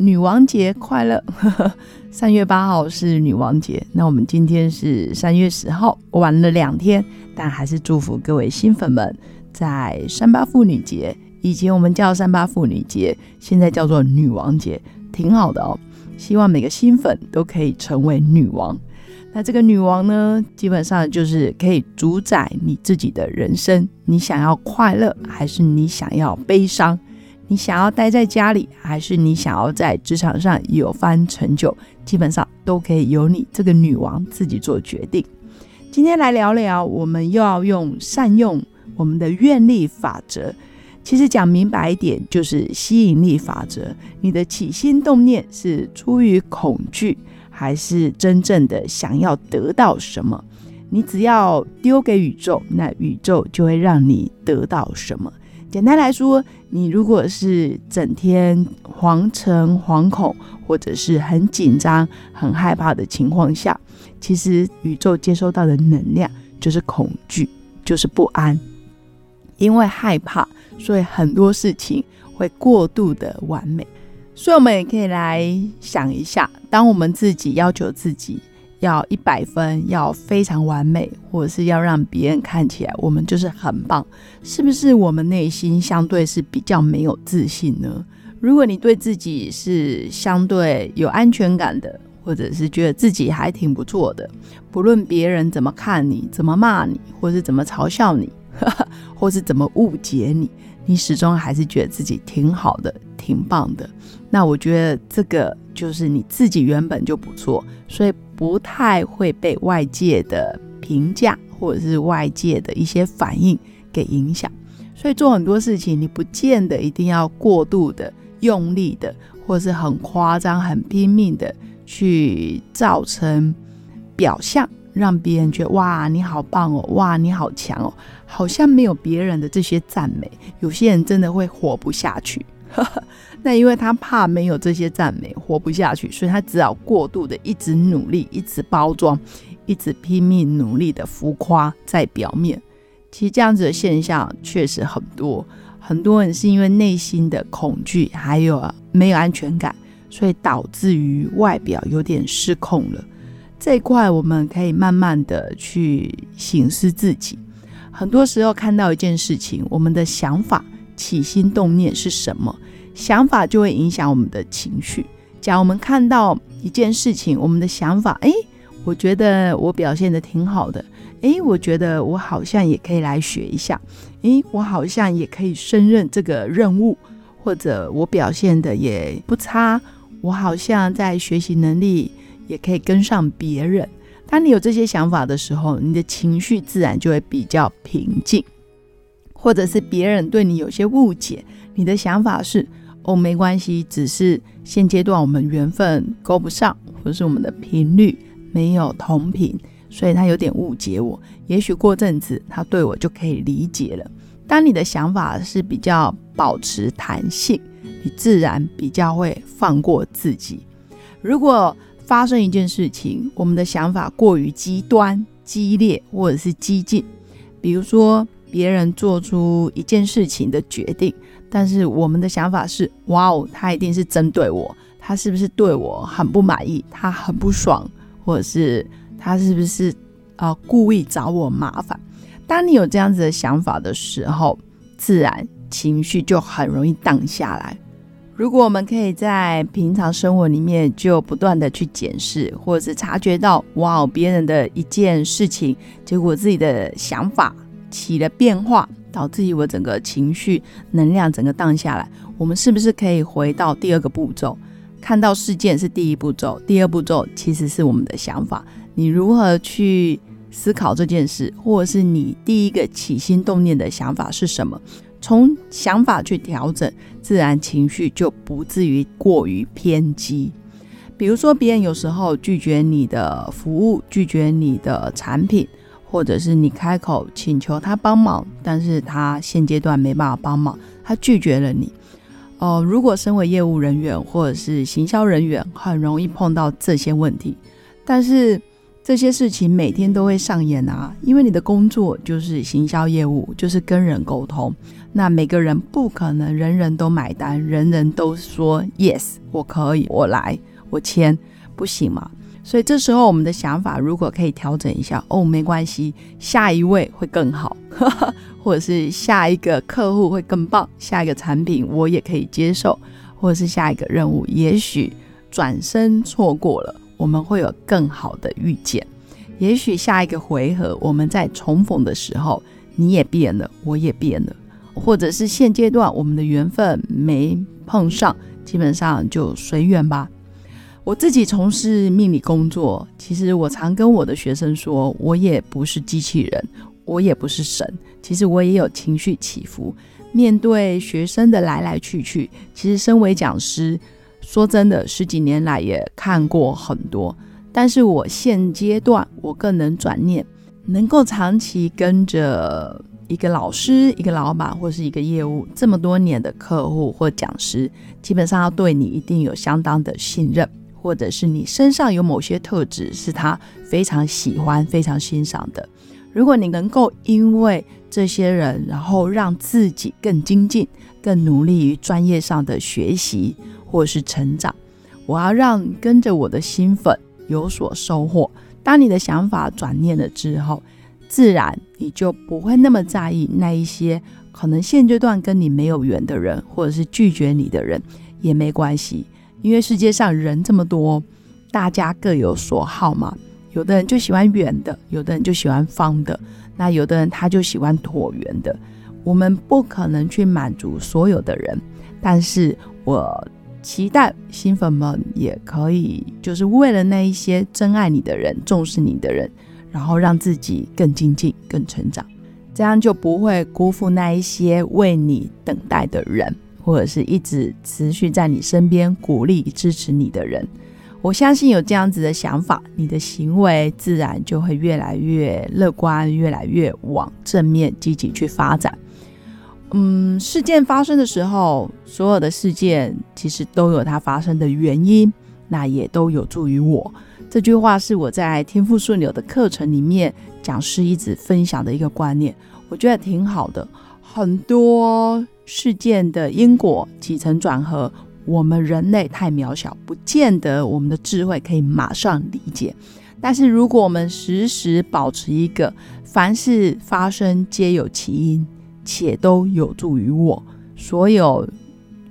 女王节快乐！三月八号是女王节，那我们今天是三月十号，晚了两天，但还是祝福各位新粉们在三八妇女节，以前我们叫三八妇女节，现在叫做女王节，挺好的哦。希望每个新粉都可以成为女王。那这个女王呢，基本上就是可以主宰你自己的人生。你想要快乐，还是你想要悲伤？你想要待在家里，还是你想要在职场上有番成就？基本上都可以由你这个女王自己做决定。今天来聊聊，我们又要用善用我们的愿力法则。其实讲明白一点，就是吸引力法则。你的起心动念是出于恐惧。还是真正的想要得到什么？你只要丢给宇宙，那宇宙就会让你得到什么。简单来说，你如果是整天惶诚惶恐，或者是很紧张、很害怕的情况下，其实宇宙接收到的能量就是恐惧，就是不安。因为害怕，所以很多事情会过度的完美。所以，我们也可以来想一下，当我们自己要求自己要一百分，要非常完美，或者是要让别人看起来我们就是很棒，是不是我们内心相对是比较没有自信呢？如果你对自己是相对有安全感的，或者是觉得自己还挺不错的，不论别人怎么看你、怎么骂你，或是怎么嘲笑你，或是怎么误解你。你始终还是觉得自己挺好的、挺棒的，那我觉得这个就是你自己原本就不错，所以不太会被外界的评价或者是外界的一些反应给影响。所以做很多事情，你不见得一定要过度的用力的，或是很夸张、很拼命的去造成表象。让别人觉得哇，你好棒哦，哇，你好强哦，好像没有别人的这些赞美，有些人真的会活不下去。那因为他怕没有这些赞美，活不下去，所以他只好过度的一直努力，一直包装，一直拼命努力的浮夸在表面。其实这样子的现象确实很多，很多人是因为内心的恐惧，还有没有安全感，所以导致于外表有点失控了。这一块我们可以慢慢的去醒思自己。很多时候看到一件事情，我们的想法、起心动念是什么？想法就会影响我们的情绪。假如我们看到一件事情，我们的想法，诶，我觉得我表现的挺好的，诶，我觉得我好像也可以来学一下，诶，我好像也可以胜任这个任务，或者我表现的也不差，我好像在学习能力。也可以跟上别人。当你有这些想法的时候，你的情绪自然就会比较平静。或者是别人对你有些误解，你的想法是：哦，没关系，只是现阶段我们缘分勾不上，或是我们的频率没有同频，所以他有点误解我。也许过阵子他对我就可以理解了。当你的想法是比较保持弹性，你自然比较会放过自己。如果发生一件事情，我们的想法过于极端、激烈或者是激进，比如说别人做出一件事情的决定，但是我们的想法是：哇哦，他一定是针对我，他是不是对我很不满意？他很不爽，或者是他是不是啊故意找我麻烦？当你有这样子的想法的时候，自然情绪就很容易荡下来。如果我们可以在平常生活里面就不断的去检视，或者是察觉到，哇哦，别人的一件事情，结果自己的想法起了变化，导致于我整个情绪能量整个荡下来，我们是不是可以回到第二个步骤？看到事件是第一步骤，第二步骤其实是我们的想法，你如何去思考这件事，或者是你第一个起心动念的想法是什么？从想法去调整，自然情绪就不至于过于偏激。比如说，别人有时候拒绝你的服务，拒绝你的产品，或者是你开口请求他帮忙，但是他现阶段没办法帮忙，他拒绝了你。哦，如果身为业务人员或者是行销人员，很容易碰到这些问题。但是这些事情每天都会上演啊，因为你的工作就是行销业务，就是跟人沟通。那每个人不可能人人都买单，人人都说 yes，我可以，我来，我签，不行嘛。所以这时候我们的想法如果可以调整一下，哦，没关系，下一位会更好。或者是下一个客户会更棒，下一个产品我也可以接受，或者是下一个任务，也许转身错过了，我们会有更好的遇见。也许下一个回合我们在重逢的时候，你也变了，我也变了，或者是现阶段我们的缘分没碰上，基本上就随缘吧。我自己从事命理工作，其实我常跟我的学生说，我也不是机器人。我也不是神，其实我也有情绪起伏。面对学生的来来去去，其实身为讲师，说真的，十几年来也看过很多。但是我现阶段，我更能转念，能够长期跟着一个老师、一个老板或是一个业务这么多年的客户或讲师，基本上要对你一定有相当的信任，或者是你身上有某些特质是他非常喜欢、非常欣赏的。如果你能够因为这些人，然后让自己更精进、更努力于专业上的学习或是成长，我要让跟着我的新粉有所收获。当你的想法转念了之后，自然你就不会那么在意那一些可能现阶段跟你没有缘的人，或者是拒绝你的人也没关系，因为世界上人这么多，大家各有所好嘛。有的人就喜欢圆的，有的人就喜欢方的，那有的人他就喜欢椭圆的。我们不可能去满足所有的人，但是我期待新粉们也可以，就是为了那一些真爱你的人、重视你的人，然后让自己更精进、更成长，这样就不会辜负那一些为你等待的人，或者是一直持续在你身边鼓励支持你的人。我相信有这样子的想法，你的行为自然就会越来越乐观，越来越往正面积极去发展。嗯，事件发生的时候，所有的事件其实都有它发生的原因，那也都有助于我。这句话是我在天赋顺流的课程里面讲师一直分享的一个观念，我觉得挺好的。很多事件的因果起承转合。我们人类太渺小，不见得我们的智慧可以马上理解。但是，如果我们时时保持一个凡事发生皆有其因，且都有助于我，所有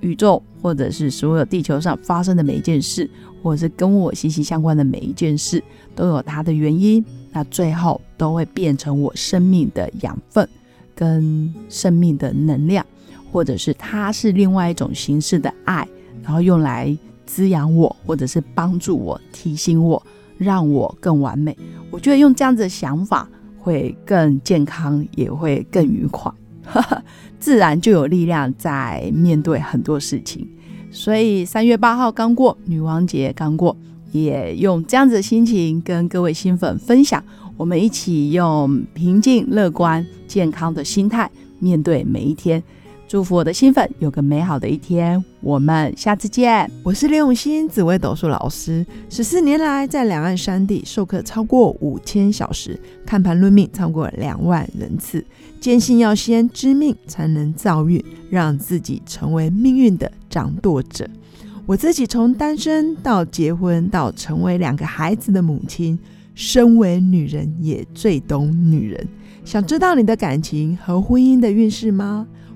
宇宙或者是所有地球上发生的每一件事，或者是跟我息息相关的每一件事，都有它的原因，那最后都会变成我生命的养分跟生命的能量，或者是它是另外一种形式的爱。然后用来滋养我，或者是帮助我、提醒我，让我更完美。我觉得用这样子的想法会更健康，也会更愉快，自然就有力量在面对很多事情。所以三月八号刚过，女王节刚过，也用这样子的心情跟各位新粉分享，我们一起用平静、乐观、健康的心态面对每一天。祝福我的新粉有个美好的一天，我们下次见。我是刘永新，紫微斗数老师，十四年来在两岸三地授课超过五千小时，看盘论命超过两万人次，坚信要先知命才能造运，让自己成为命运的掌舵者。我自己从单身到结婚，到成为两个孩子的母亲，身为女人也最懂女人。想知道你的感情和婚姻的运势吗？